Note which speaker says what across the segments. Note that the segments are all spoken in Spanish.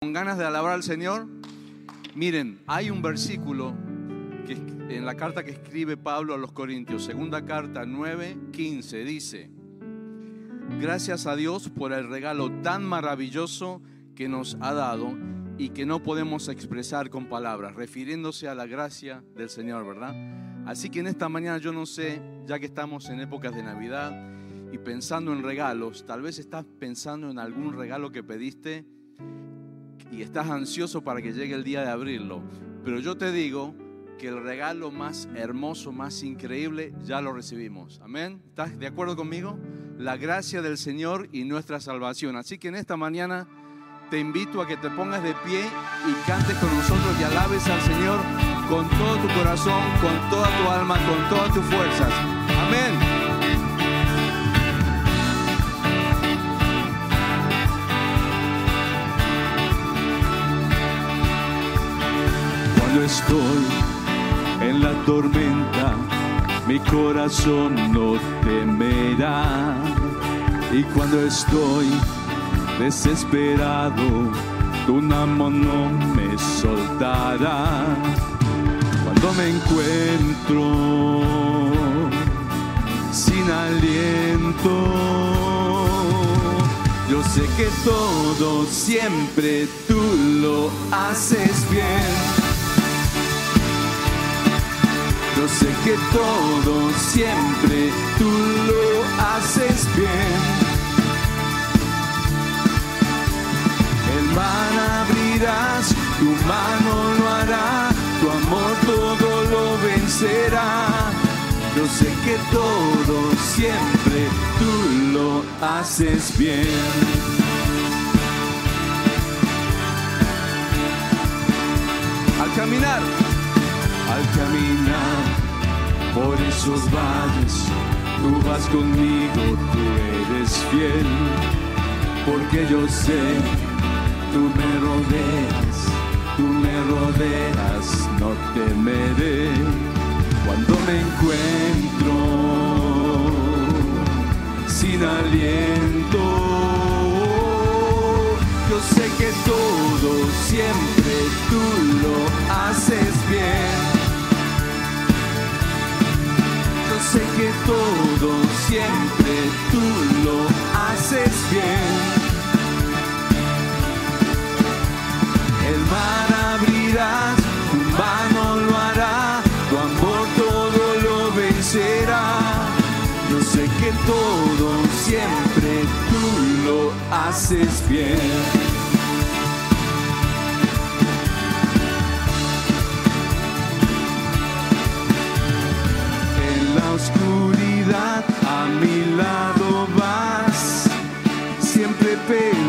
Speaker 1: con ganas de alabar al Señor? Miren, hay un versículo que en la carta que escribe Pablo a los Corintios, segunda carta 9, 15, dice, gracias a Dios por el regalo tan maravilloso que nos ha dado y que no podemos expresar con palabras, refiriéndose a la gracia del Señor, ¿verdad? Así que en esta mañana yo no sé, ya que estamos en épocas de Navidad y pensando en regalos, tal vez estás pensando en algún regalo que pediste y estás ansioso para que llegue el día de abrirlo. Pero yo te digo que el regalo más hermoso, más increíble, ya lo recibimos. Amén. ¿Estás de acuerdo conmigo? La gracia del Señor y nuestra salvación. Así que en esta mañana te invito a que te pongas de pie y cantes con nosotros y alabes al Señor con todo tu corazón, con toda tu alma, con todas tus fuerzas. Amén.
Speaker 2: Estoy en la tormenta, mi corazón no temerá. Y cuando estoy desesperado, tu amor no me soltará. Cuando me encuentro sin aliento, yo sé que todo siempre tú lo haces bien. Sé que todo siempre tú lo haces bien. El mar abrirás, tu mano lo hará, tu amor todo lo vencerá. Yo sé que todo siempre tú lo haces bien.
Speaker 1: Al caminar,
Speaker 2: al caminar por esos valles, tú vas conmigo, tú eres fiel, porque yo sé, tú me rodeas, tú me rodeas, no temeré cuando me encuentro sin aliento. Yo sé que todo siempre tú lo haces bien. Sé que todo siempre tú lo haces bien. El mar abrirás, tu mano lo hará, tu amor todo lo vencerá. Yo sé que todo siempre tú lo haces bien. Siempre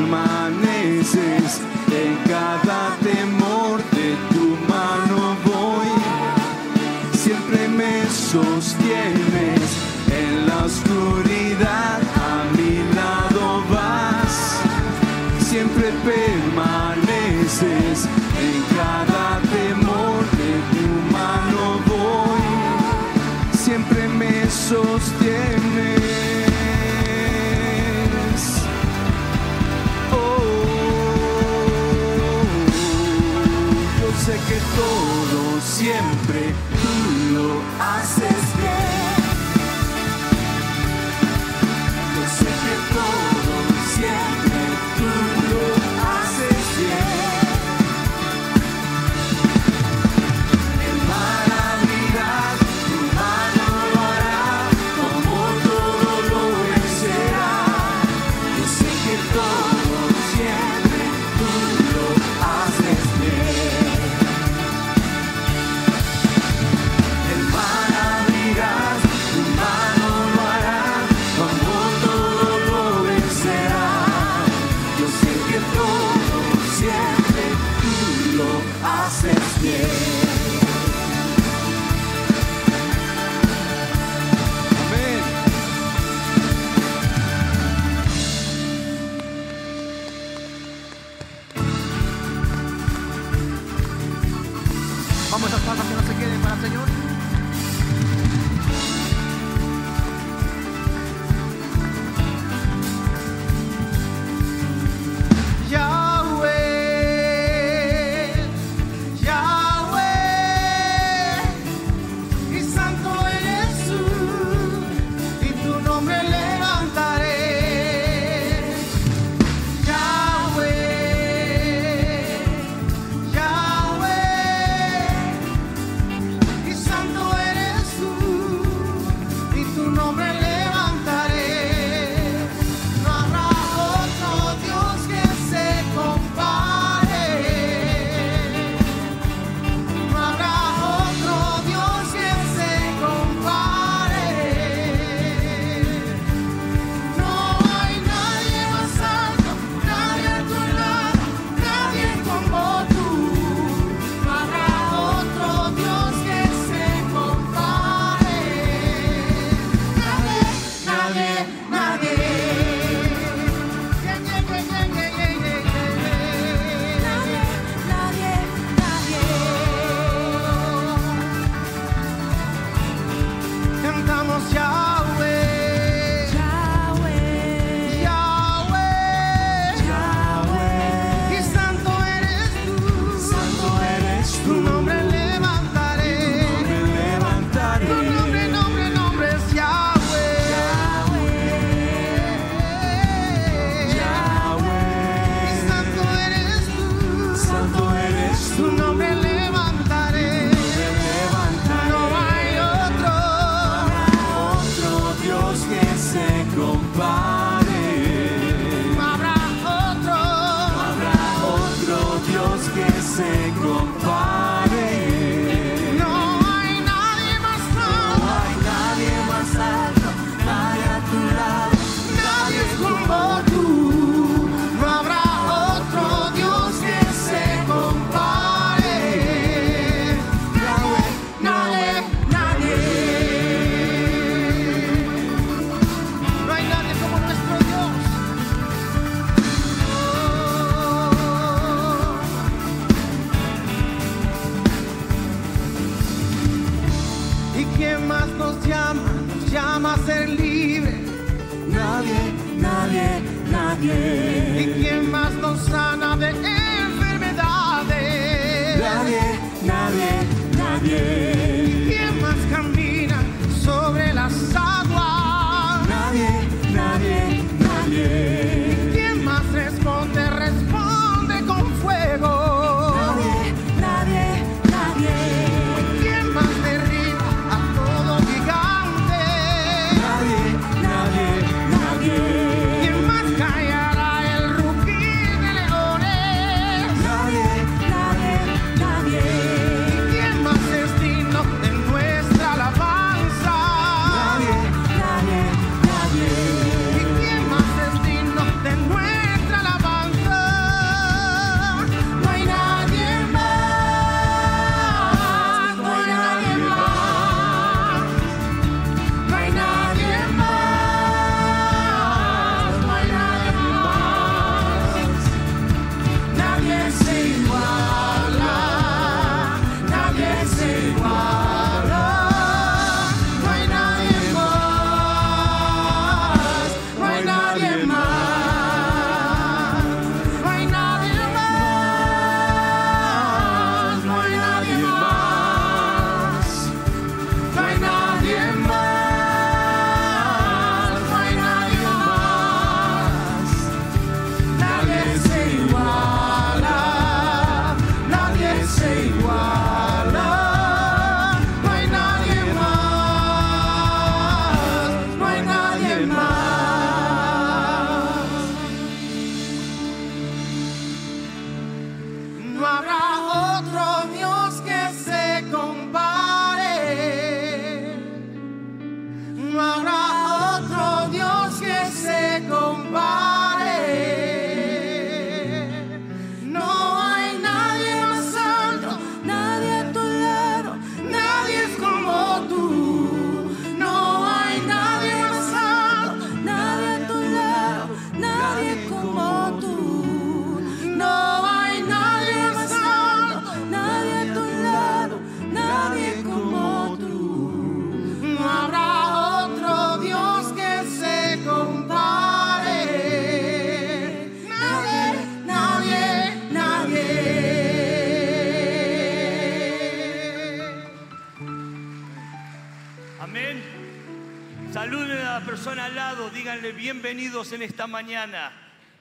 Speaker 3: díganle bienvenidos en esta mañana.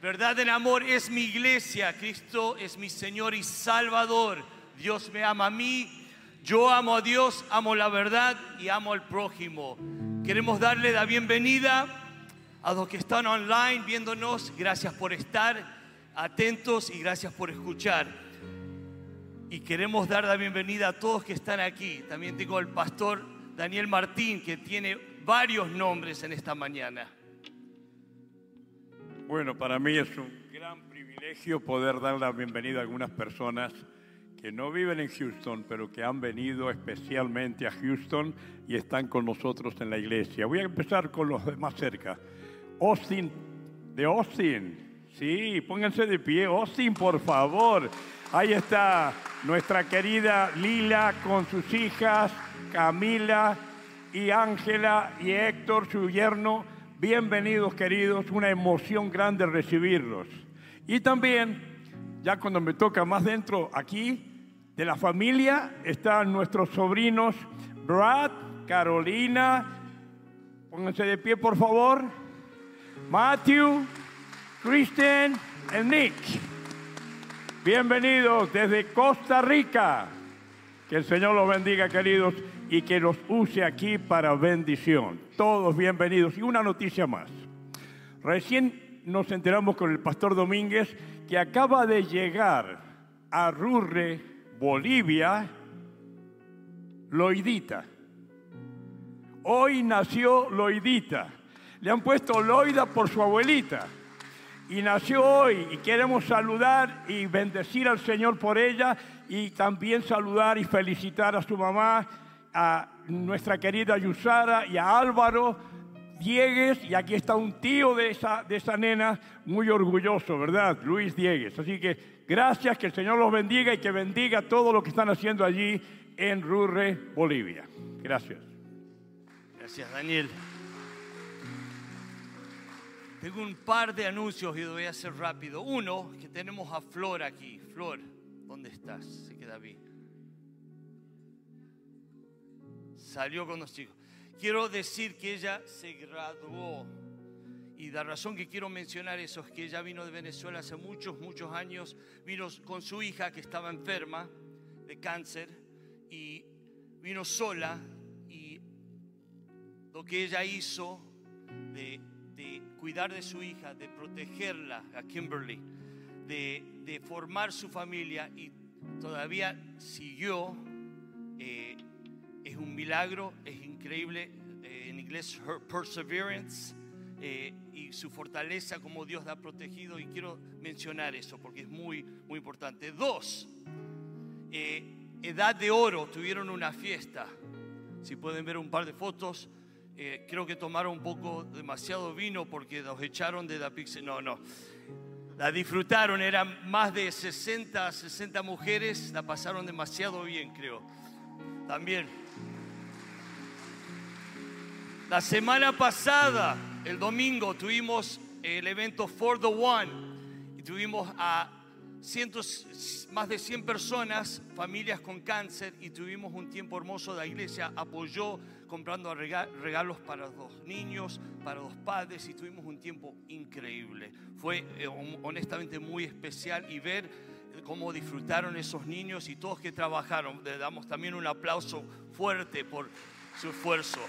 Speaker 3: Verdad en amor es mi iglesia, Cristo es mi Señor y Salvador. Dios me ama a mí, yo amo a Dios, amo la verdad y amo al prójimo. Queremos darle la bienvenida a los que están online viéndonos. Gracias por estar atentos y gracias por escuchar. Y queremos dar la bienvenida a todos que están aquí. También tengo al pastor Daniel Martín, que tiene varios nombres en esta mañana.
Speaker 4: Bueno, para mí es un gran privilegio poder dar la bienvenida a algunas personas que no viven en Houston, pero que han venido especialmente a Houston y están con nosotros en la iglesia. Voy a empezar con los más cerca. Austin, de Austin. Sí, pónganse de pie. Austin, por favor. Ahí está nuestra querida Lila con sus hijas, Camila y Ángela y Héctor, su yerno. Bienvenidos, queridos. Una emoción grande recibirlos. Y también, ya cuando me toca más dentro, aquí, de la familia, están nuestros sobrinos Brad, Carolina. Pónganse de pie, por favor. Matthew, Kristen y Nick. Bienvenidos desde Costa Rica. Que el Señor los bendiga, queridos, y que los use aquí para bendición. Todos bienvenidos. Y una noticia más. Recién nos enteramos con el pastor Domínguez que acaba de llegar a Rurre, Bolivia, Loidita. Hoy nació Loidita. Le han puesto Loida por su abuelita. Y nació hoy y queremos saludar y bendecir al Señor por ella y también saludar y felicitar a su mamá, a nuestra querida Yusara y a Álvaro Diegues. Y aquí está un tío de esa, de esa nena muy orgulloso, ¿verdad? Luis Diegues. Así que gracias, que el Señor los bendiga y que bendiga todo lo que están haciendo allí en Rurre, Bolivia. Gracias.
Speaker 3: Gracias, Daniel. Tengo un par de anuncios y lo voy a hacer rápido. Uno, que tenemos a Flor aquí. Flor, ¿dónde estás? Se queda bien. Salió con los chicos. Quiero decir que ella se graduó. Y la razón que quiero mencionar eso es que ella vino de Venezuela hace muchos, muchos años. Vino con su hija que estaba enferma de cáncer y vino sola. Y lo que ella hizo de, cuidar de su hija, de protegerla, a Kimberly, de, de formar su familia y todavía siguió. eh, es un milagro, es increíble. eh, en inglés, her perseverance eh, y su fortaleza, como Dios la ha protegido. Y quiero mencionar eso porque es muy, muy importante. Dos, eh, Edad de Oro tuvieron una fiesta. Si pueden ver un par de fotos, eh, creo que tomaron un poco demasiado vino porque los echaron de la pizza. No, no. La disfrutaron, eran más de 60, 60 mujeres, la pasaron demasiado bien, creo. También. La semana pasada, el domingo, tuvimos el evento For the One y tuvimos a cientos, más de 100 personas, familias con cáncer y tuvimos un tiempo hermoso. La iglesia apoyó comprando rega- regalos para los niños, para los padres y tuvimos un tiempo increíble. Fue eh, hon- honestamente muy especial y ver cómo disfrutaron esos niños y todos que trabajaron. Le damos también un aplauso fuerte por su esfuerzo.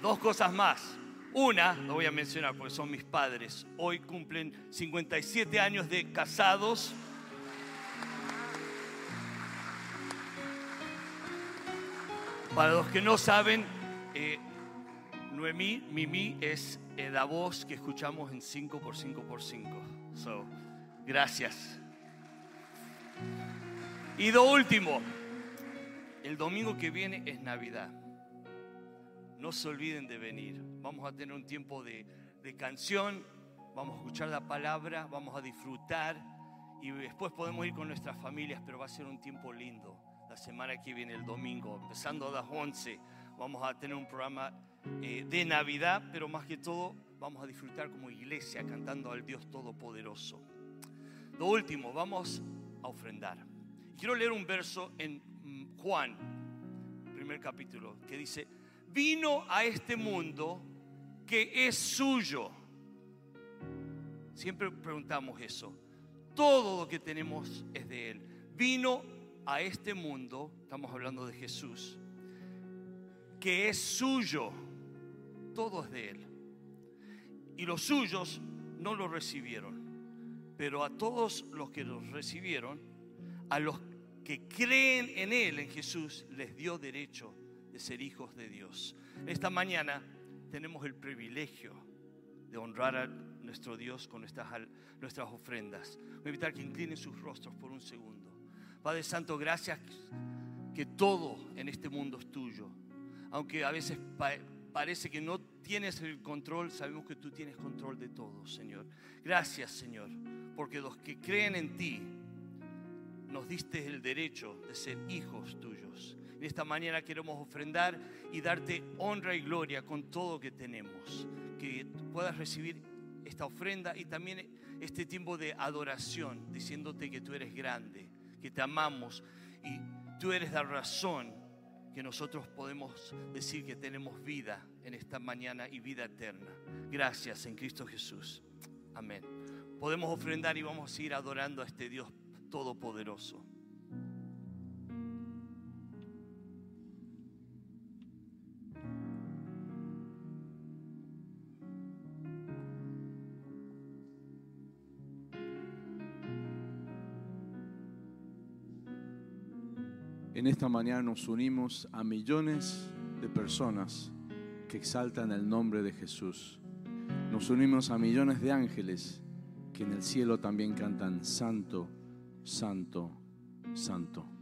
Speaker 3: Dos cosas más. Una, lo voy a mencionar porque son mis padres. Hoy cumplen 57 años de casados. Para los que no saben, eh, Noemí, Mimi es eh, la voz que escuchamos en 5x5x5. So, gracias. Y lo último, el domingo que viene es Navidad. No se olviden de venir. Vamos a tener un tiempo de, de canción, vamos a escuchar la palabra, vamos a disfrutar y después podemos ir con nuestras familias, pero va a ser un tiempo lindo. La semana que viene, el domingo, empezando a las 11, vamos a tener un programa eh, de Navidad, pero más que todo vamos a disfrutar como iglesia cantando al Dios Todopoderoso. Lo último, vamos a ofrendar. Quiero leer un verso en Juan, primer capítulo, que dice, vino a este mundo que es suyo. Siempre preguntamos eso. Todo lo que tenemos es de Él. Vino a este mundo, estamos hablando de Jesús, que es suyo. Todo es de Él. Y los suyos no lo recibieron. Pero a todos los que los recibieron, a los que creen en Él, en Jesús, les dio derecho de ser hijos de Dios. Esta mañana tenemos el privilegio de honrar a nuestro Dios con nuestras, nuestras ofrendas. Voy a invitar que inclinen sus rostros por un segundo. Padre Santo, gracias que todo en este mundo es tuyo. Aunque a veces pa- parece que no tienes el control, sabemos que tú tienes control de todo, Señor. Gracias, Señor, porque los que creen en ti, nos diste el derecho de ser hijos tuyos. En esta mañana queremos ofrendar y darte honra y gloria con todo que tenemos. Que puedas recibir esta ofrenda y también este tiempo de adoración, diciéndote que tú eres grande, que te amamos y tú eres la razón que nosotros podemos decir que tenemos vida en esta mañana y vida eterna. Gracias en Cristo Jesús. Amén. Podemos ofrendar y vamos a ir adorando a este Dios todopoderoso.
Speaker 1: En esta mañana nos unimos a millones de personas que exaltan el nombre de Jesús. Nos unimos a millones de ángeles que en el cielo también cantan Santo, Santo, Santo.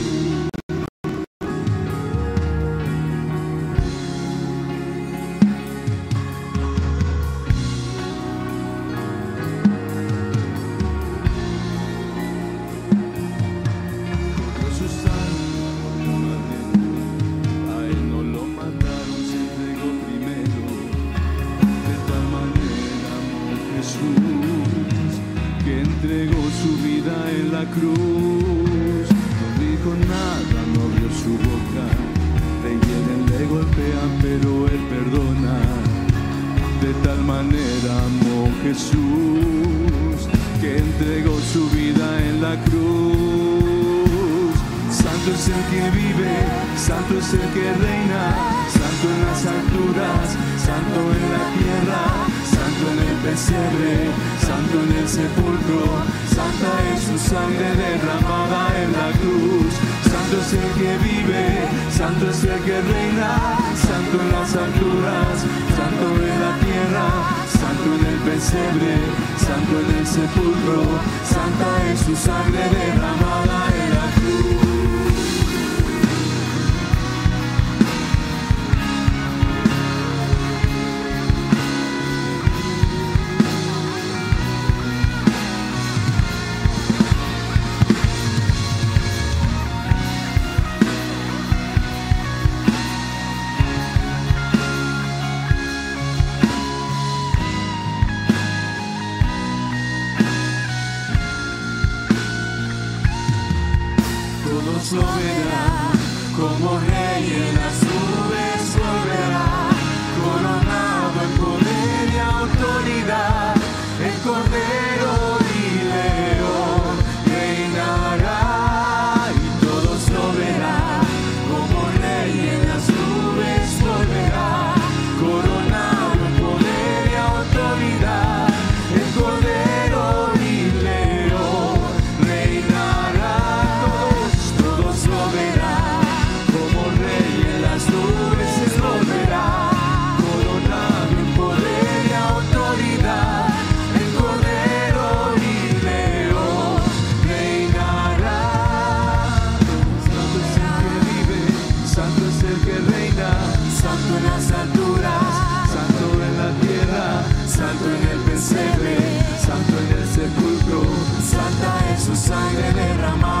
Speaker 5: derramar.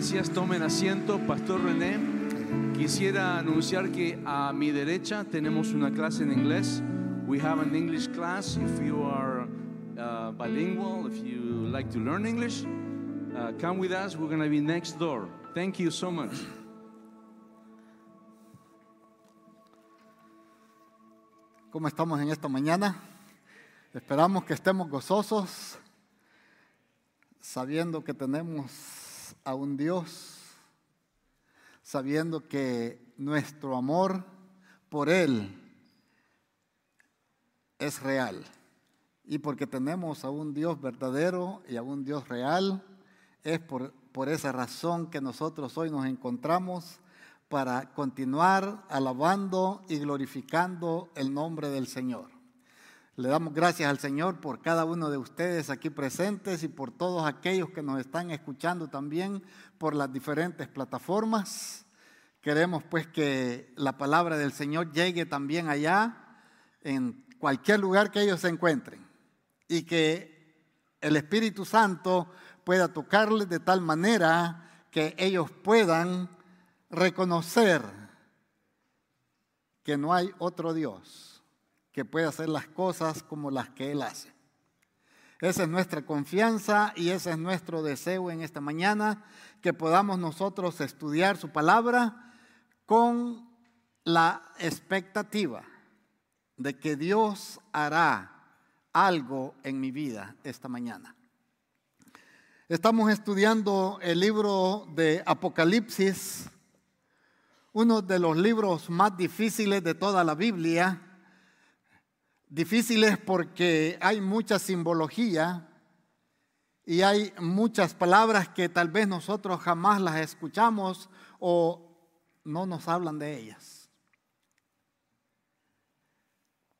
Speaker 2: Gracias, tomen asiento, Pastor René. Quisiera anunciar que a mi derecha tenemos una clase en inglés. We have an English class. If you are uh, bilingual, if you like to learn English, uh, come with us. We're going to be next door. Thank you so much.
Speaker 6: ¿Cómo estamos en esta mañana? Esperamos que estemos gozosos, sabiendo que tenemos a un Dios, sabiendo que nuestro amor por Él es real. Y porque tenemos a un Dios verdadero y a un Dios real, es por, por esa razón que nosotros hoy nos encontramos para continuar alabando y glorificando el nombre del Señor. Le damos gracias al Señor por cada uno de ustedes aquí presentes y por todos aquellos que nos están escuchando también por las diferentes plataformas. Queremos pues que la palabra del Señor llegue también allá, en cualquier lugar que ellos se encuentren, y que el Espíritu Santo pueda tocarles de tal manera que ellos puedan reconocer que no hay otro Dios que pueda hacer las cosas como las que Él hace. Esa es nuestra confianza y ese es nuestro deseo en esta mañana, que podamos nosotros estudiar su palabra con la expectativa de que Dios hará algo en mi vida esta mañana. Estamos estudiando el libro de Apocalipsis uno de los libros más difíciles de toda la Biblia. Difíciles porque hay mucha simbología y hay muchas palabras que tal vez nosotros jamás las escuchamos o no nos hablan de ellas.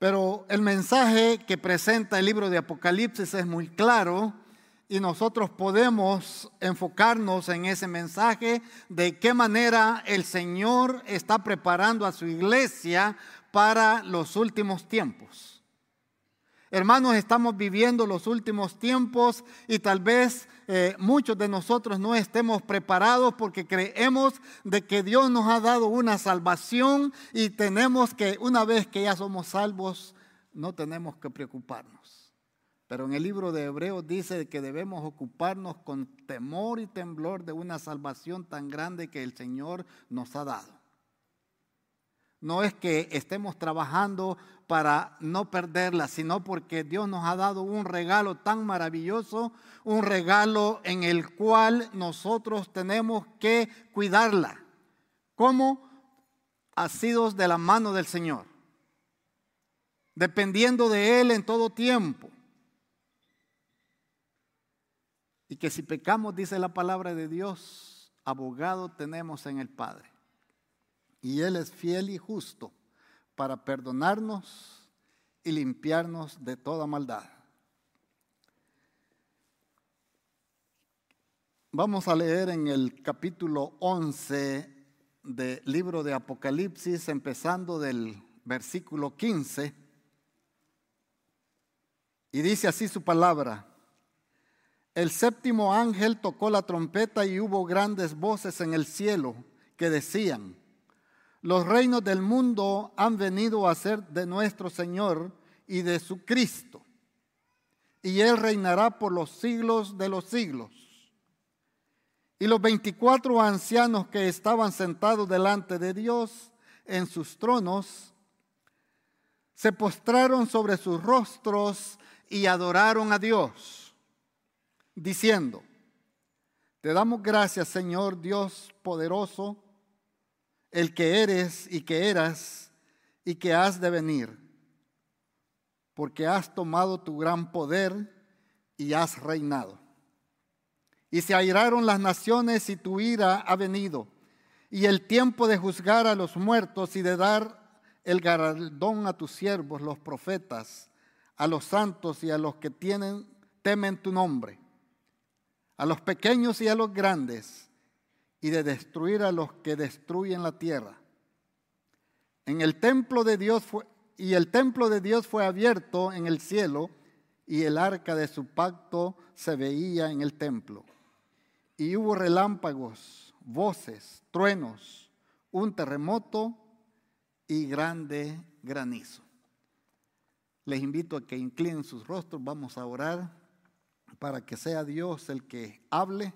Speaker 6: Pero el mensaje que presenta el libro de Apocalipsis es muy claro y nosotros podemos enfocarnos en ese mensaje de qué manera el Señor está preparando a su iglesia para los últimos tiempos. Hermanos, estamos viviendo los últimos tiempos y tal vez eh, muchos de nosotros no estemos preparados porque creemos de que Dios nos ha dado una salvación y tenemos que, una vez que ya somos salvos, no tenemos que preocuparnos. Pero en el libro de Hebreos dice que debemos ocuparnos con temor y temblor de una salvación tan grande que el Señor nos ha dado. No es que estemos trabajando para no perderla, sino porque Dios nos ha dado un regalo tan maravilloso, un regalo en el cual nosotros tenemos que cuidarla. como Asidos de la mano del Señor, dependiendo de Él en todo tiempo Y que si pecamos, dice la palabra de Dios, abogado tenemos en el Padre. Y Él es fiel y justo para perdonarnos y limpiarnos de toda maldad. Vamos a leer en el capítulo 11 del libro de Apocalipsis, empezando del versículo 15. Y dice así su palabra. El séptimo ángel tocó la trompeta y hubo grandes voces en el cielo que decían, los reinos del mundo han venido a ser de nuestro Señor y de su Cristo, y Él reinará por los siglos de los siglos. Y los veinticuatro ancianos que estaban sentados delante de Dios en sus tronos, se postraron sobre sus rostros y adoraron a Dios diciendo, te damos gracias Señor Dios poderoso, el que eres y que eras y que has de venir, porque has tomado tu gran poder y has reinado. Y se airaron las naciones y tu ira ha venido, y el tiempo de juzgar a los muertos y de dar el galardón a tus siervos, los profetas, a los santos y a los que tienen, temen tu nombre a los pequeños y a los grandes, y de destruir a los que destruyen la tierra. En el templo de Dios fue, y el templo de Dios fue abierto en el cielo, y el arca de su pacto se veía en el templo. Y hubo relámpagos, voces, truenos, un terremoto y grande granizo. Les invito a que inclinen sus rostros, vamos a orar para que sea Dios el que hable,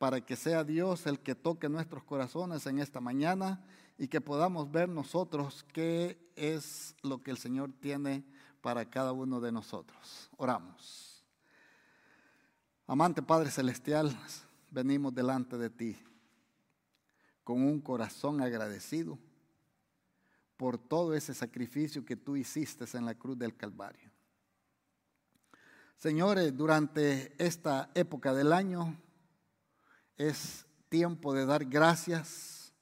Speaker 6: para que sea Dios el que toque nuestros corazones en esta mañana y que podamos ver nosotros qué es lo que el Señor tiene para cada uno de nosotros. Oramos. Amante Padre Celestial, venimos delante de ti con un corazón agradecido por todo ese sacrificio que tú hiciste en la cruz del Calvario. Señores, durante esta época del año es tiempo de dar gracias,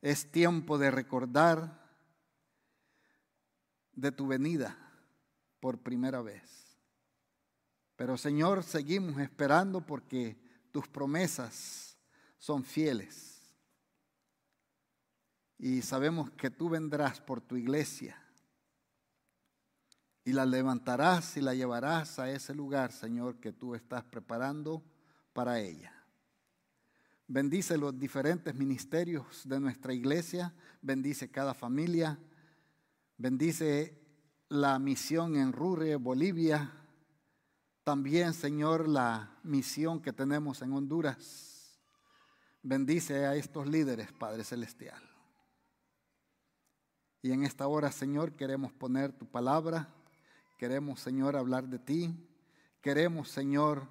Speaker 6: es tiempo de recordar de tu venida por primera vez. Pero Señor, seguimos esperando porque tus promesas son fieles. Y sabemos que tú vendrás por tu iglesia y la levantarás y la llevarás a ese lugar, Señor, que tú estás preparando para ella. Bendice los diferentes ministerios de nuestra iglesia, bendice cada familia, bendice la misión en Rure, Bolivia, también, Señor, la misión que tenemos en Honduras. Bendice a estos líderes, Padre Celestial. Y en esta hora, Señor, queremos poner tu palabra, queremos, Señor, hablar de ti, queremos, Señor,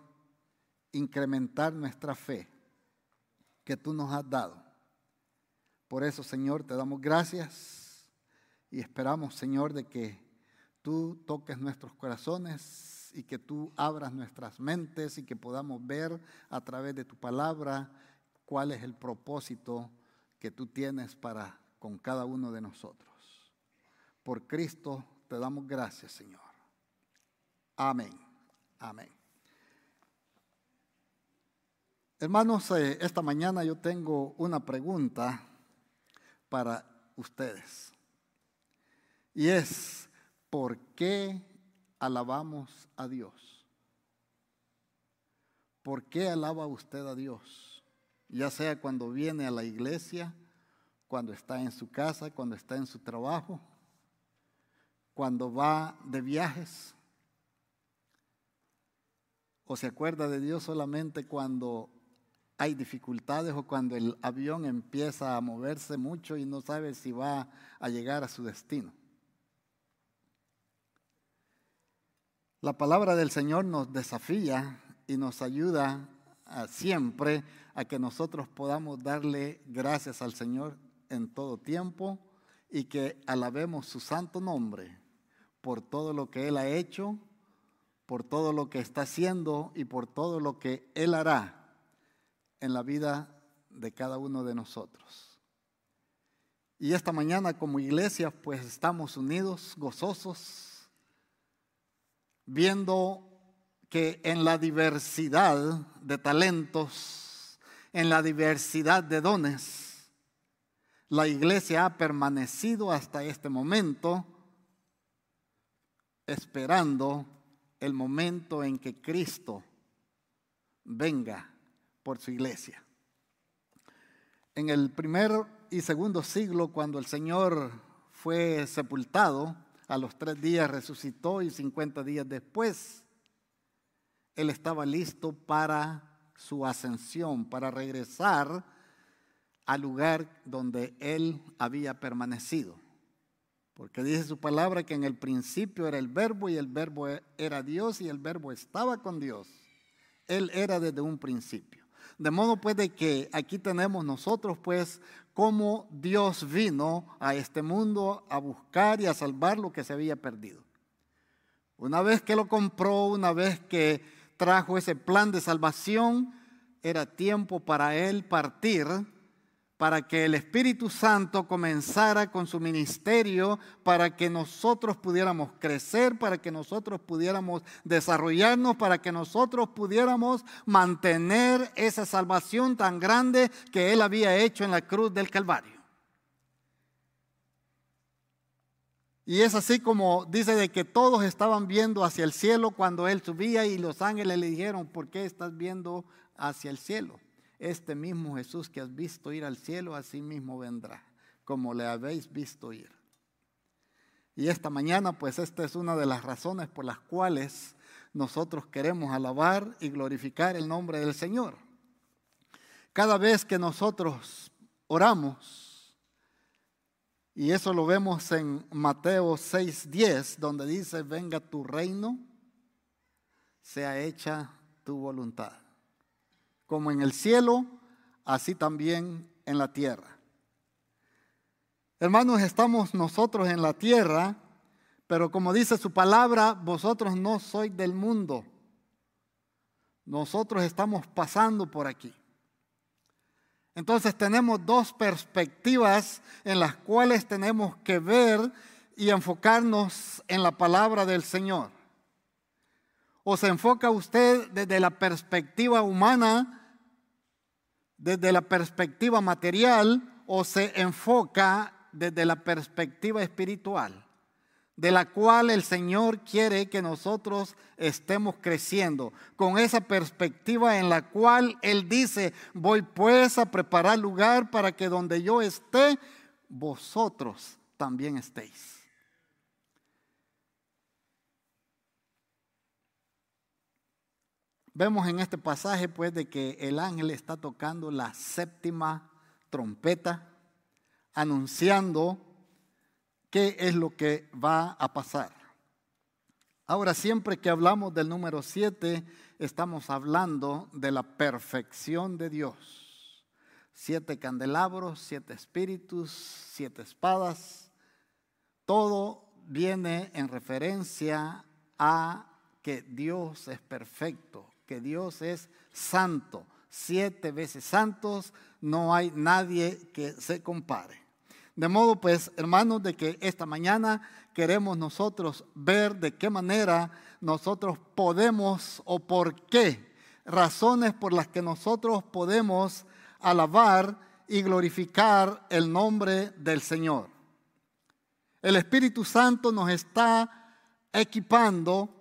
Speaker 6: incrementar nuestra fe que tú nos has dado. Por eso, Señor, te damos gracias y esperamos, Señor, de que tú toques nuestros corazones y que tú abras nuestras mentes y que podamos ver a través de tu palabra cuál es el propósito que tú tienes para con cada uno de nosotros. Por Cristo te damos gracias, Señor. Amén. Amén. Hermanos, eh, esta mañana yo tengo una pregunta para ustedes. Y es, ¿por qué alabamos a Dios? ¿Por qué alaba usted a Dios? Ya sea cuando viene a la iglesia, cuando está en su casa, cuando está en su trabajo, cuando va de viajes. O se acuerda de Dios solamente cuando hay dificultades o cuando el avión empieza a moverse mucho y no sabe si va a llegar a su destino. La palabra del Señor nos desafía y nos ayuda siempre a que nosotros podamos darle gracias al Señor en todo tiempo y que alabemos su santo nombre por todo lo que Él ha hecho, por todo lo que está haciendo y por todo lo que Él hará en la vida de cada uno de nosotros. Y esta mañana como iglesia pues estamos unidos, gozosos, viendo que en la diversidad de talentos, en la diversidad de dones, la iglesia ha permanecido hasta este momento esperando el momento en que Cristo venga por su iglesia. En el primer y segundo siglo, cuando el Señor fue sepultado, a los tres días resucitó y cincuenta días después, Él estaba listo para su ascensión, para regresar al lugar donde Él había permanecido. Porque dice su palabra que en el principio era el verbo y el verbo era Dios y el verbo estaba con Dios. Él era desde un principio. De modo pues de que aquí tenemos nosotros pues cómo Dios vino a este mundo a buscar y a salvar lo que se había perdido. Una vez que lo compró, una vez que trajo ese plan de salvación, era tiempo para él partir para que el Espíritu Santo comenzara con su ministerio, para que nosotros pudiéramos crecer, para que nosotros pudiéramos desarrollarnos, para que nosotros pudiéramos mantener esa salvación tan grande que Él había hecho en la cruz del Calvario. Y es así como dice de que todos estaban viendo hacia el cielo cuando Él subía y los ángeles le dijeron, ¿por qué estás viendo hacia el cielo? Este mismo Jesús que has visto ir al cielo, así mismo vendrá, como le habéis visto ir. Y esta mañana, pues esta es una de las razones por las cuales nosotros queremos alabar y glorificar el nombre del Señor. Cada vez que nosotros oramos, y eso lo vemos en Mateo 6:10, donde dice, venga tu reino, sea hecha tu voluntad, como en el cielo, así también en la tierra. Hermanos, estamos nosotros en la tierra, pero como dice su palabra, vosotros no sois del mundo. Nosotros estamos pasando por aquí. Entonces tenemos dos perspectivas en las cuales tenemos que ver y enfocarnos en la palabra del Señor. O se enfoca usted desde la perspectiva humana, desde la perspectiva material, o se enfoca desde la perspectiva espiritual de la cual el Señor quiere que nosotros estemos creciendo, con esa perspectiva en la cual Él dice, voy pues a preparar lugar para que donde yo esté, vosotros también estéis. Vemos en este pasaje pues de que el ángel está tocando la séptima trompeta, anunciando qué es lo que va a pasar. Ahora, siempre que hablamos del número 7, estamos hablando de la perfección de Dios. Siete candelabros, siete espíritus, siete espadas. Todo viene en referencia a que Dios es perfecto, que Dios es santo. Siete veces santos, no hay nadie que se compare. De modo pues, hermanos, de que esta mañana queremos nosotros ver de qué manera nosotros podemos o por qué razones por las que nosotros podemos alabar y glorificar el nombre del Señor. El Espíritu Santo nos está equipando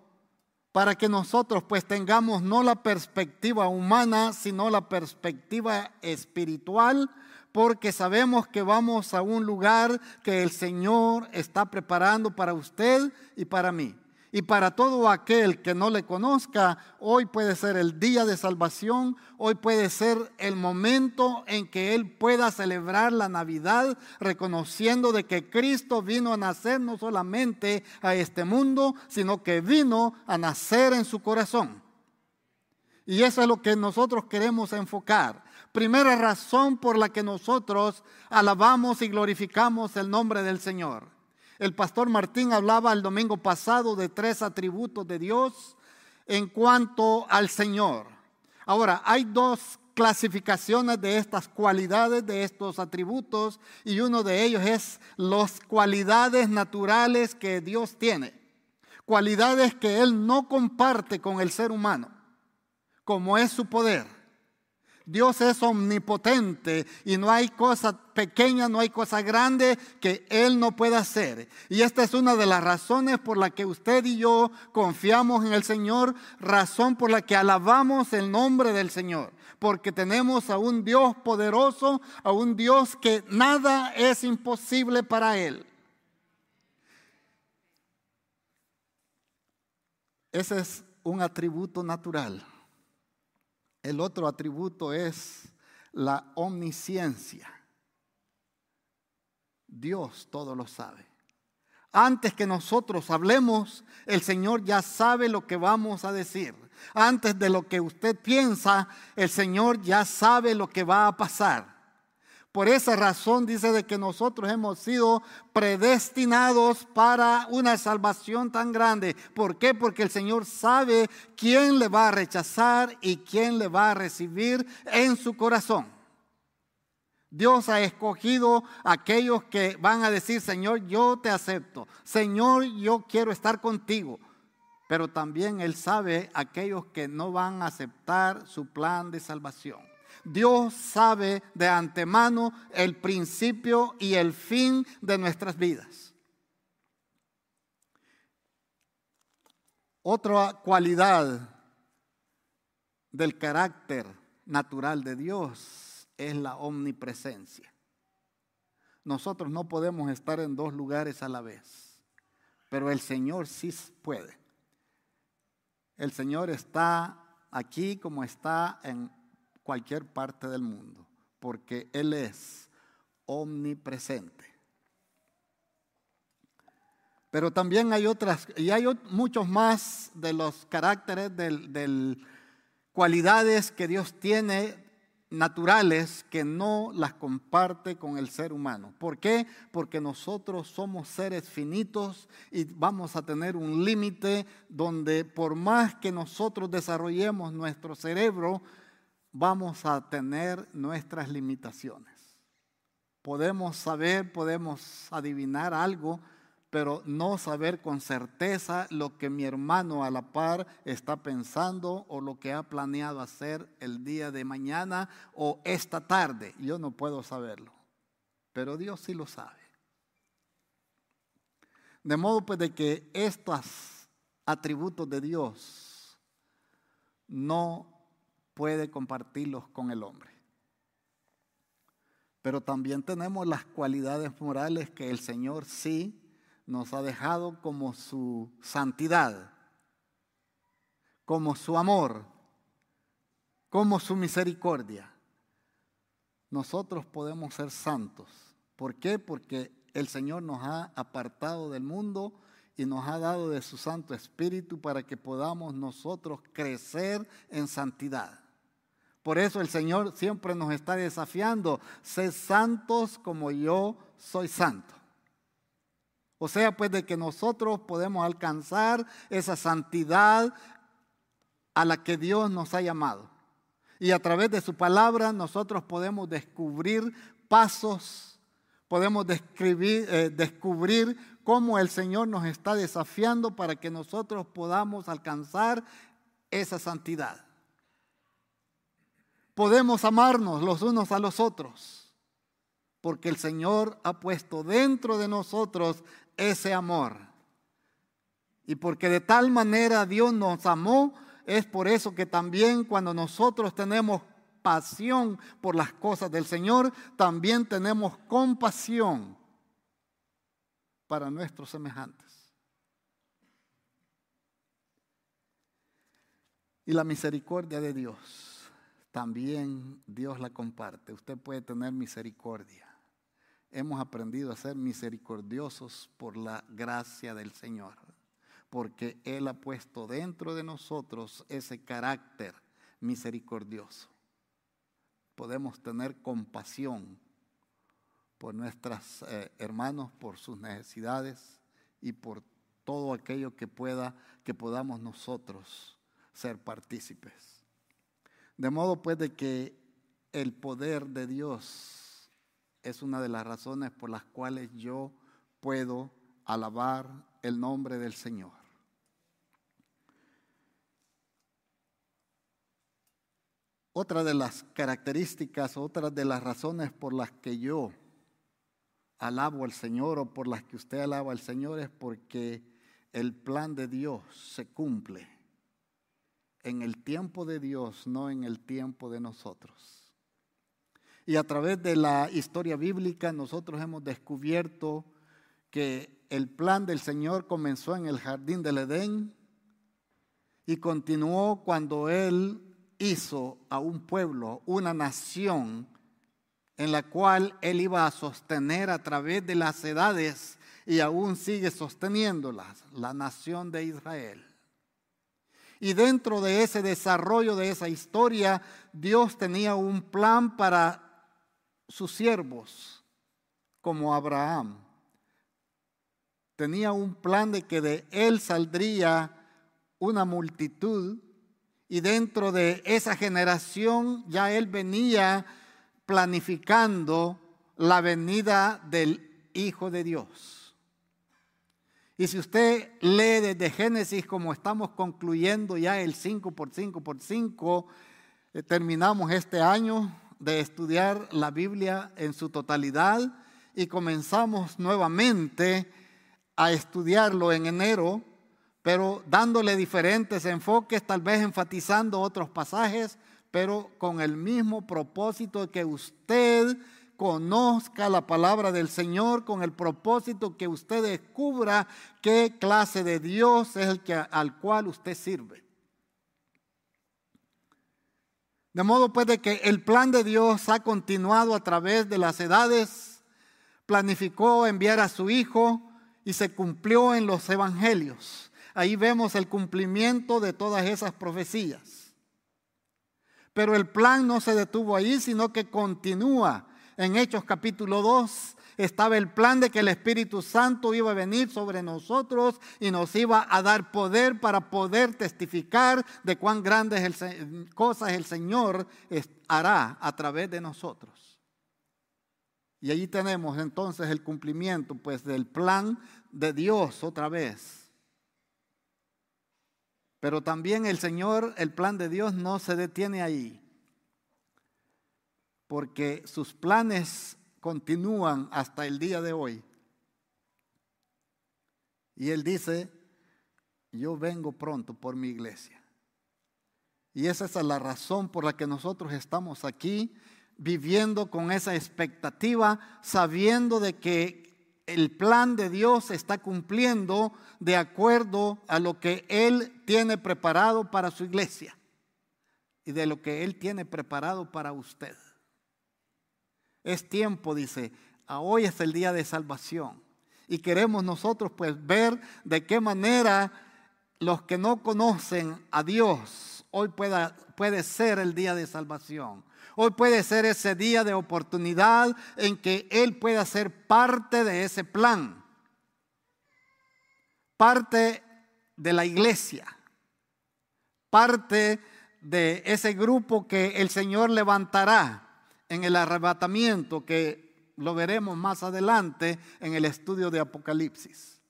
Speaker 6: para que nosotros pues tengamos no la perspectiva humana, sino la perspectiva espiritual porque sabemos que vamos a un lugar que el Señor está preparando para usted y para mí. Y para todo aquel que no le conozca, hoy puede ser el día de salvación, hoy puede ser el momento en que él pueda celebrar la Navidad, reconociendo de que Cristo vino a nacer no solamente a este mundo, sino que vino a nacer en su corazón. Y eso es lo que nosotros queremos enfocar primera razón por la que nosotros alabamos y glorificamos el nombre del Señor. El pastor Martín hablaba el domingo pasado de tres atributos de Dios en cuanto al Señor. Ahora, hay dos clasificaciones de estas cualidades, de estos atributos, y uno de ellos es las cualidades naturales que Dios tiene. Cualidades que Él no comparte con el ser humano, como es su poder Dios es omnipotente y no hay cosa pequeña, no hay cosa grande que Él no pueda hacer. Y esta es una de las razones por la que usted y yo confiamos en el Señor, razón por la que alabamos el nombre del Señor. Porque tenemos a un Dios poderoso, a un Dios que nada es imposible para Él. Ese es un atributo natural. El otro atributo es la omnisciencia. Dios todo lo sabe. Antes que nosotros hablemos, el Señor ya sabe lo que vamos a decir. Antes de lo que usted piensa, el Señor ya sabe lo que va a pasar. Por esa razón dice de que nosotros hemos sido predestinados para una salvación tan grande. ¿Por qué? Porque el Señor sabe quién le va a rechazar y quién le va a recibir en su corazón. Dios ha escogido a aquellos que van a decir, Señor, yo te acepto. Señor, yo quiero estar contigo. Pero también Él sabe aquellos que no van a aceptar su plan de salvación. Dios sabe de antemano el principio y el fin de nuestras vidas. Otra cualidad del carácter natural de Dios es la omnipresencia. Nosotros no podemos estar en dos lugares a la vez, pero el Señor sí puede. El Señor está aquí como está en cualquier parte del mundo, porque Él es omnipresente. Pero también hay otras, y hay muchos más de los caracteres, de cualidades que Dios tiene naturales que no las comparte con el ser humano. ¿Por qué? Porque nosotros somos seres finitos y vamos a tener un límite donde por más que nosotros desarrollemos nuestro cerebro, vamos a tener nuestras limitaciones. Podemos saber, podemos adivinar algo, pero no saber con certeza lo que mi hermano a la par está pensando o lo que ha planeado hacer el día de mañana o esta tarde. Yo no puedo saberlo, pero Dios sí lo sabe. De modo pues de que estos atributos de Dios no puede compartirlos con el hombre. Pero también tenemos las cualidades morales que el Señor sí nos ha dejado como su santidad, como su amor, como su misericordia. Nosotros podemos ser santos. ¿Por qué? Porque el Señor nos ha apartado del mundo y nos ha dado de su Santo Espíritu para que podamos nosotros crecer en santidad. Por eso el Señor siempre nos está desafiando, sé santos como yo soy santo. O sea, pues de que nosotros podemos alcanzar esa santidad a la que Dios nos ha llamado. Y a través de su palabra nosotros podemos descubrir pasos, podemos describir, eh, descubrir cómo el Señor nos está desafiando para que nosotros podamos alcanzar esa santidad. Podemos amarnos los unos a los otros, porque el Señor ha puesto dentro de nosotros ese amor. Y porque de tal manera Dios nos amó, es por eso que también cuando nosotros tenemos pasión por las cosas del Señor, también tenemos compasión para nuestros semejantes. Y la misericordia de Dios, también Dios la comparte. Usted puede tener misericordia hemos aprendido a ser misericordiosos por la gracia del Señor, porque Él ha puesto dentro de nosotros ese carácter misericordioso. Podemos tener compasión por nuestros eh, hermanos, por sus necesidades y por todo aquello que pueda que podamos nosotros ser partícipes. De modo pues de que el poder de Dios es una de las razones por las cuales yo puedo alabar el nombre del Señor. Otra de las características, otra de las razones por las que yo alabo al Señor o por las que usted alaba al Señor es porque el plan de Dios se cumple en el tiempo de Dios, no en el tiempo de nosotros. Y a través de la historia bíblica nosotros hemos descubierto que el plan del Señor comenzó en el jardín del Edén y continuó cuando Él hizo a un pueblo, una nación, en la cual Él iba a sostener a través de las edades y aún sigue sosteniéndolas, la nación de Israel. Y dentro de ese desarrollo de esa historia, Dios tenía un plan para sus siervos, como Abraham. Tenía un plan de que de él saldría una multitud y dentro de esa generación ya él venía planificando la venida del Hijo de Dios. Y si usted lee desde Génesis como estamos concluyendo ya el 5 por 5 por 5, eh, terminamos este año de estudiar la Biblia en su totalidad y comenzamos nuevamente a estudiarlo en enero, pero dándole diferentes enfoques, tal vez enfatizando otros pasajes, pero con el mismo propósito que usted conozca la palabra del Señor, con el propósito que usted descubra qué clase de Dios es el que, al cual usted sirve. De modo pues de que el plan de Dios ha continuado a través de las edades, planificó enviar a su Hijo y se cumplió en los evangelios. Ahí vemos el cumplimiento de todas esas profecías. Pero el plan no se detuvo ahí, sino que continúa. En Hechos capítulo 2 estaba el plan de que el Espíritu Santo iba a venir sobre nosotros y nos iba a dar poder para poder testificar de cuán grandes cosas el Señor hará a través de nosotros. Y allí tenemos entonces el cumplimiento pues del plan de Dios otra vez. Pero también el Señor, el plan de Dios no se detiene ahí. Porque sus planes continúan hasta el día de hoy. Y él dice, yo vengo pronto por mi iglesia. Y esa es la razón por la que nosotros estamos aquí, viviendo con esa expectativa, sabiendo de que el plan de Dios está cumpliendo de acuerdo a lo que Él tiene preparado para su iglesia y de lo que Él tiene preparado para usted. Es tiempo, dice, hoy es el día de salvación. Y queremos nosotros pues ver de qué manera los que no conocen a Dios, hoy pueda, puede ser el día de salvación. Hoy puede ser ese día de oportunidad en que Él pueda ser parte de ese plan, parte de la iglesia, parte de ese grupo que el Señor levantará en el arrebatamiento que lo veremos más adelante en el estudio de Apocalipsis.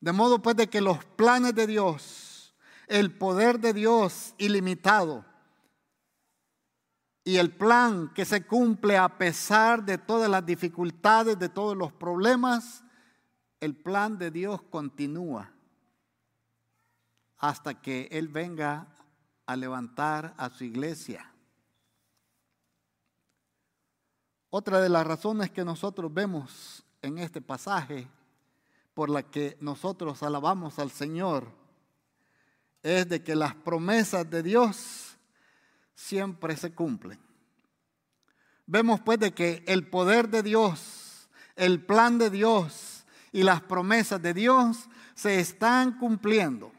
Speaker 6: De modo pues de que los planes de Dios, el poder de Dios ilimitado y el plan que se cumple a pesar de todas las dificultades, de todos los problemas, el plan de Dios continúa hasta que Él venga a levantar a su iglesia. Otra de las razones que nosotros vemos en este pasaje por la que nosotros alabamos al Señor es de que las promesas de Dios siempre se cumplen. Vemos pues de que el poder de Dios, el plan de Dios y las promesas de Dios se están cumpliendo.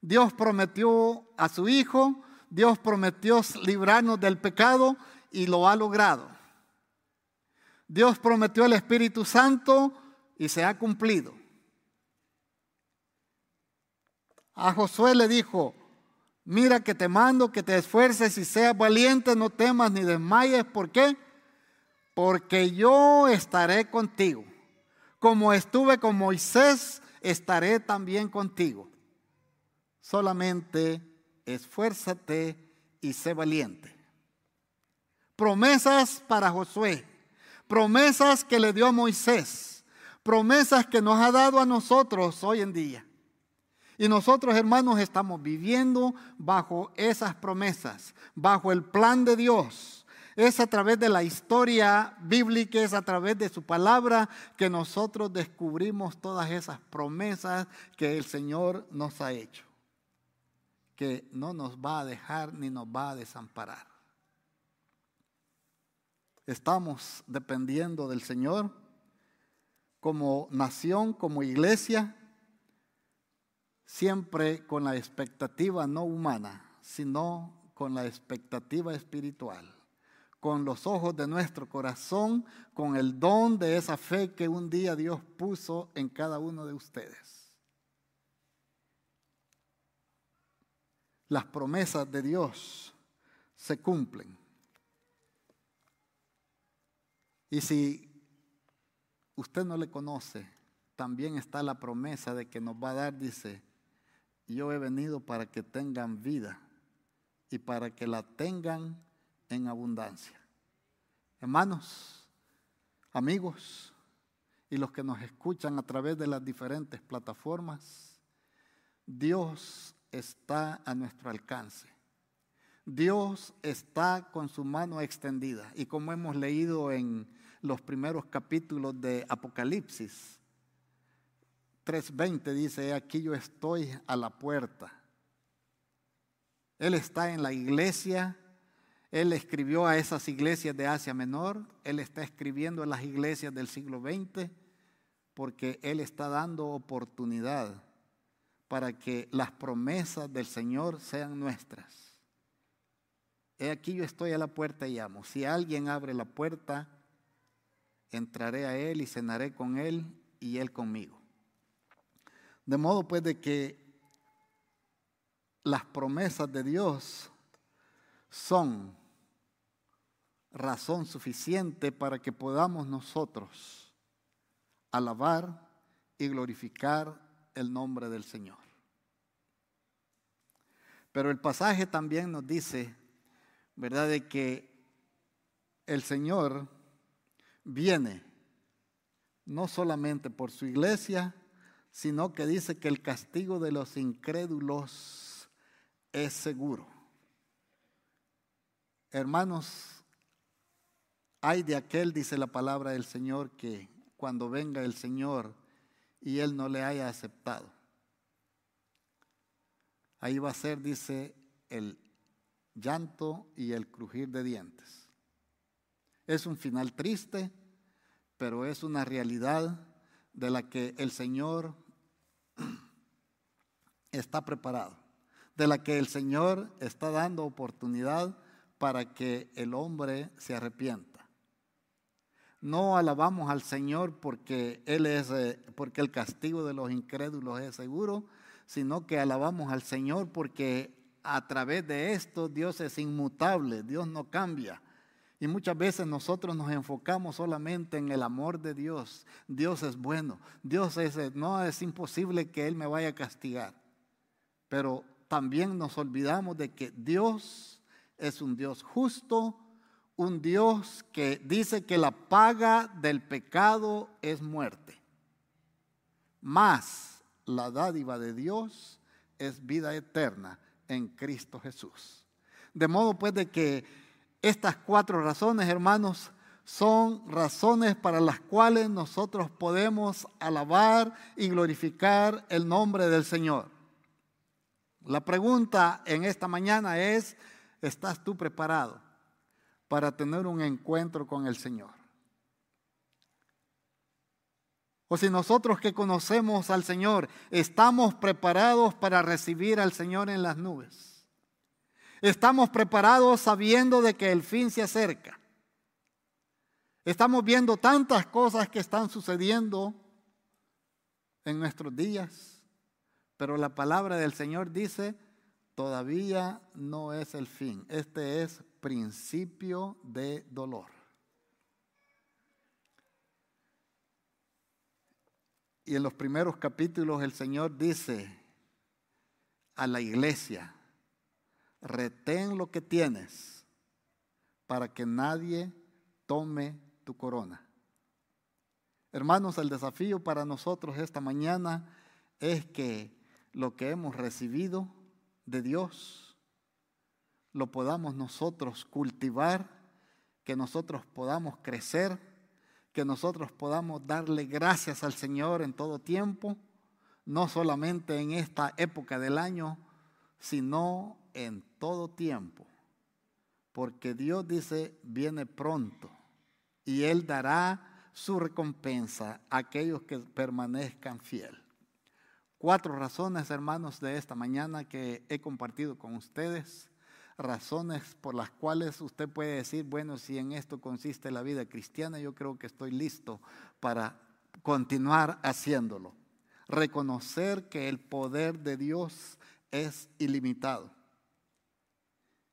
Speaker 6: Dios prometió a su Hijo, Dios prometió librarnos del pecado y lo ha logrado. Dios prometió el Espíritu Santo y se ha cumplido. A Josué le dijo, mira que te mando que te esfuerces y seas valiente, no temas ni desmayes. ¿Por qué? Porque yo estaré contigo. Como estuve con Moisés, estaré también contigo. Solamente esfuérzate y sé valiente. Promesas para Josué, promesas que le dio a Moisés, promesas que nos ha dado a nosotros hoy en día. Y nosotros, hermanos, estamos viviendo bajo esas promesas, bajo el plan de Dios. Es a través de la historia bíblica, es a través de su palabra que nosotros descubrimos todas esas promesas que el Señor nos ha hecho que no nos va a dejar ni nos va a desamparar. Estamos dependiendo del Señor como nación, como iglesia, siempre con la expectativa no humana, sino con la expectativa espiritual, con los ojos de nuestro corazón, con el don de esa fe que un día Dios puso en cada uno de ustedes. Las promesas de Dios se cumplen. Y si usted no le conoce, también está la promesa de que nos va a dar, dice, yo he venido para que tengan vida y para que la tengan en abundancia. Hermanos, amigos y los que nos escuchan a través de las diferentes plataformas, Dios está a nuestro alcance. Dios está con su mano extendida. Y como hemos leído en los primeros capítulos de Apocalipsis, 3.20 dice, aquí yo estoy a la puerta Él está en la iglesia. Él escribió a esas iglesias de Asia Menor. Él está escribiendo en las iglesias del siglo XX porque Él está dando oportunidad para que las promesas del Señor sean nuestras. He aquí yo estoy a la puerta y llamo. Si alguien abre la puerta, entraré a Él y cenaré con Él y Él conmigo. De modo pues de que las promesas de Dios son razón suficiente para que podamos nosotros alabar y glorificar el nombre del Señor. Pero el pasaje también nos dice, ¿verdad?, de que el Señor viene no solamente por su iglesia, sino que dice que el castigo de los incrédulos es seguro. Hermanos, hay de aquel, dice la palabra del Señor, que cuando venga el Señor y él no le haya aceptado. Ahí va a ser, dice, el llanto y el crujir de dientes. Es un final triste, pero es una realidad de la que el Señor está preparado, de la que el Señor está dando oportunidad para que el hombre se arrepienta. No alabamos al Señor porque él es eh, porque el castigo de los incrédulos es seguro, sino que alabamos al Señor porque a través de esto Dios es inmutable, Dios no cambia. Y muchas veces nosotros nos enfocamos solamente en el amor de Dios. Dios es bueno. Dios es, eh, no es imposible que Él me vaya a castigar. Pero también nos olvidamos de que Dios es un Dios justo, un Dios que dice que la paga del pecado es muerte. Más la dádiva de Dios es vida eterna en Cristo Jesús. De modo pues de que estas cuatro razones, hermanos, son razones para las cuales nosotros podemos alabar y glorificar el nombre del Señor. La pregunta en esta mañana es, ¿estás tú preparado para tener un encuentro con el Señor? O si nosotros que conocemos al Señor estamos preparados para recibir al Señor en las nubes. Estamos preparados sabiendo de que el fin se acerca. Estamos viendo tantas cosas que están sucediendo en nuestros días, pero la palabra del Señor dice, todavía no es el fin, este es principio de dolor. Y en los primeros capítulos el Señor dice a la iglesia, retén lo que tienes para que nadie tome tu corona. Hermanos, el desafío para nosotros esta mañana es que lo que hemos recibido de Dios lo podamos nosotros cultivar, que nosotros podamos crecer, que nosotros podamos darle gracias al Señor en todo tiempo, no solamente en esta época del año, sino en todo tiempo, porque Dios dice, viene pronto y Él dará su recompensa a aquellos que permanezcan fiel. Cuatro razones, hermanos, de esta mañana que he compartido con ustedes, razones por las cuales usted puede decir, bueno, si en esto consiste la vida cristiana, yo creo que estoy listo para continuar haciéndolo. Reconocer que el poder de Dios es ilimitado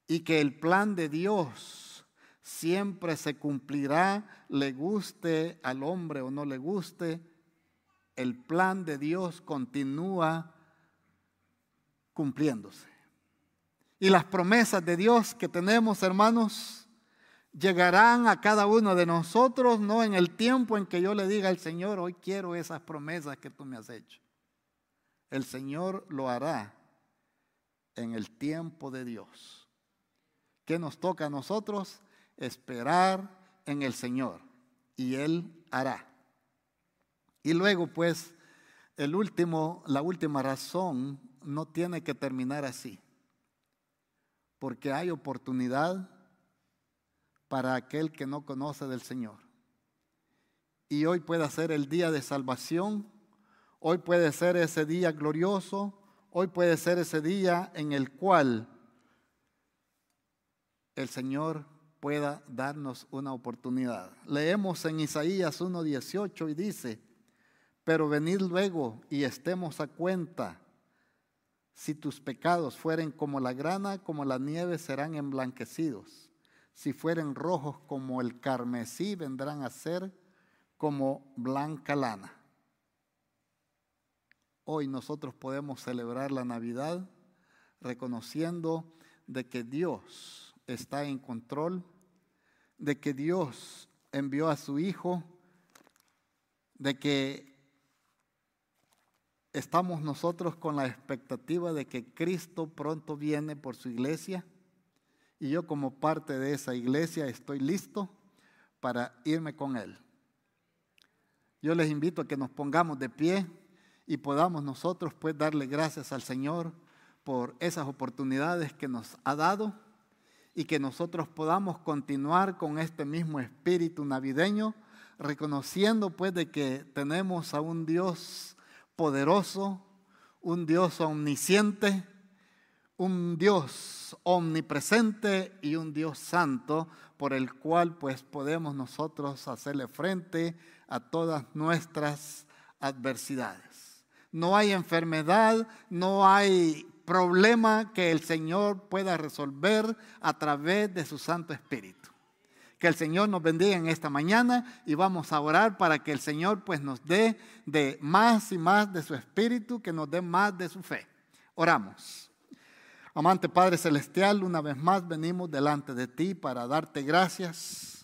Speaker 6: y que el plan de Dios siempre se cumplirá, le guste al hombre o no le guste, el plan de Dios continúa cumpliéndose. Y las promesas de Dios que tenemos, hermanos, llegarán a cada uno de nosotros, no en el tiempo en que yo le diga al Señor, hoy quiero esas promesas que tú me has hecho. El Señor lo hará en el tiempo de Dios. ¿Qué nos toca a nosotros? Esperar en el Señor y Él hará. Y luego, pues, el último, la última razón no tiene que terminar así. Porque hay oportunidad para aquel que no conoce del Señor. Y hoy puede ser el día de salvación, hoy puede ser ese día glorioso, hoy puede ser ese día en el cual el Señor pueda darnos una oportunidad. Leemos en Isaías 1.18 y dice, pero venid luego y estemos a cuenta. Si tus pecados fueren como la grana, como la nieve, serán emblanquecidos. Si fueren rojos como el carmesí, vendrán a ser como blanca lana. Hoy nosotros podemos celebrar la Navidad reconociendo de que Dios está en control, de que Dios envió a su Hijo, de que estamos nosotros con la expectativa de que Cristo pronto viene por su iglesia y yo como parte de esa iglesia estoy listo para irme con Él. Yo les invito a que nos pongamos de pie y podamos nosotros pues darle gracias al Señor por esas oportunidades que nos ha dado y que nosotros podamos continuar con este mismo espíritu navideño, reconociendo pues de que tenemos a un Dios poderoso, un Dios omnisciente, un Dios omnipresente y un Dios santo por el cual pues podemos nosotros hacerle frente a todas nuestras adversidades. No hay enfermedad, no hay problema que el Señor pueda resolver a través de su Santo Espíritu. Que el Señor nos bendiga en esta mañana y vamos a orar para que el Señor pues nos dé de más y más de su espíritu, que nos dé más de su fe. Oramos. Amante Padre Celestial, una vez más venimos delante de ti para darte gracias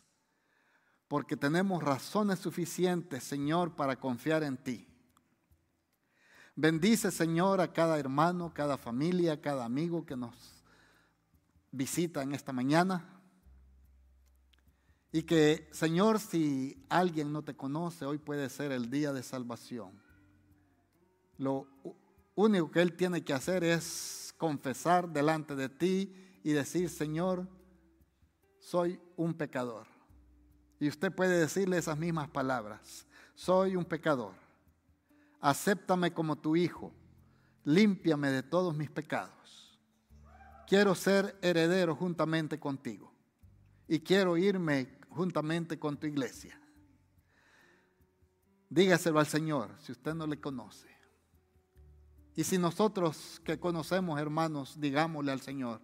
Speaker 6: porque tenemos razones suficientes, Señor, para confiar en ti. Bendice, Señor, a cada hermano, cada familia, cada amigo que nos visita en esta mañana. Y que, Señor, si alguien no te conoce, hoy puede ser el día de salvación. Lo único que él tiene que hacer es confesar delante de ti y decir, Señor, soy un pecador. Y usted puede decirle esas mismas palabras. Soy un pecador. Acéptame como tu hijo. Límpiame de todos mis pecados. Quiero ser heredero juntamente contigo. Y quiero irme juntamente con tu iglesia. Dígaselo al Señor si usted no le conoce. Y si nosotros que conocemos, hermanos, digámosle al Señor,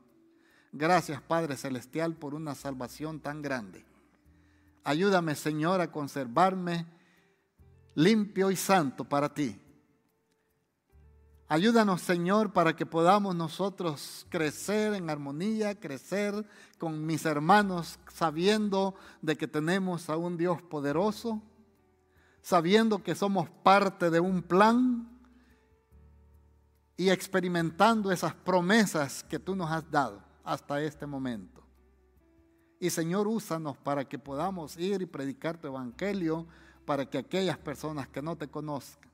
Speaker 6: gracias Padre Celestial por una salvación tan grande. Ayúdame, Señor, a conservarme limpio y santo para ti. Ayúdanos, Señor, para que podamos nosotros crecer en armonía, crecer con mis hermanos, sabiendo de que tenemos a un Dios poderoso, sabiendo que somos parte de un plan y experimentando esas promesas que tú nos has dado hasta este momento. Y Señor, úsanos para que podamos ir y predicar tu evangelio, para que aquellas personas que no te conozcan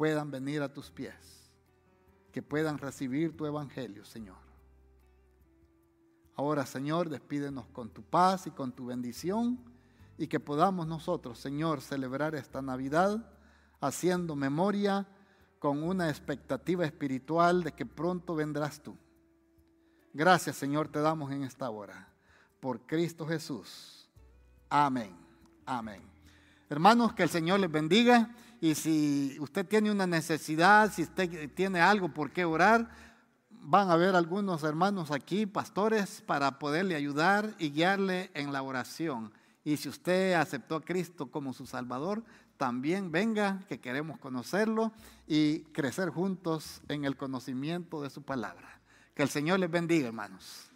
Speaker 6: puedan venir a tus pies, que puedan recibir tu evangelio, Señor. Ahora, Señor, despídenos con tu paz y con tu bendición y que podamos nosotros, Señor, celebrar esta Navidad haciendo memoria con una expectativa espiritual de que pronto vendrás tú. Gracias, Señor, te damos en esta hora por Cristo Jesús. Amén. Amén. Hermanos, que el Señor les bendiga. Y si usted tiene una necesidad, si usted tiene algo por qué orar, van a haber algunos hermanos aquí, pastores, para poderle ayudar y guiarle en la oración. Y si usted aceptó a Cristo como su Salvador, también venga, que queremos conocerlo y crecer juntos en el conocimiento de su palabra. Que el Señor les bendiga, hermanos.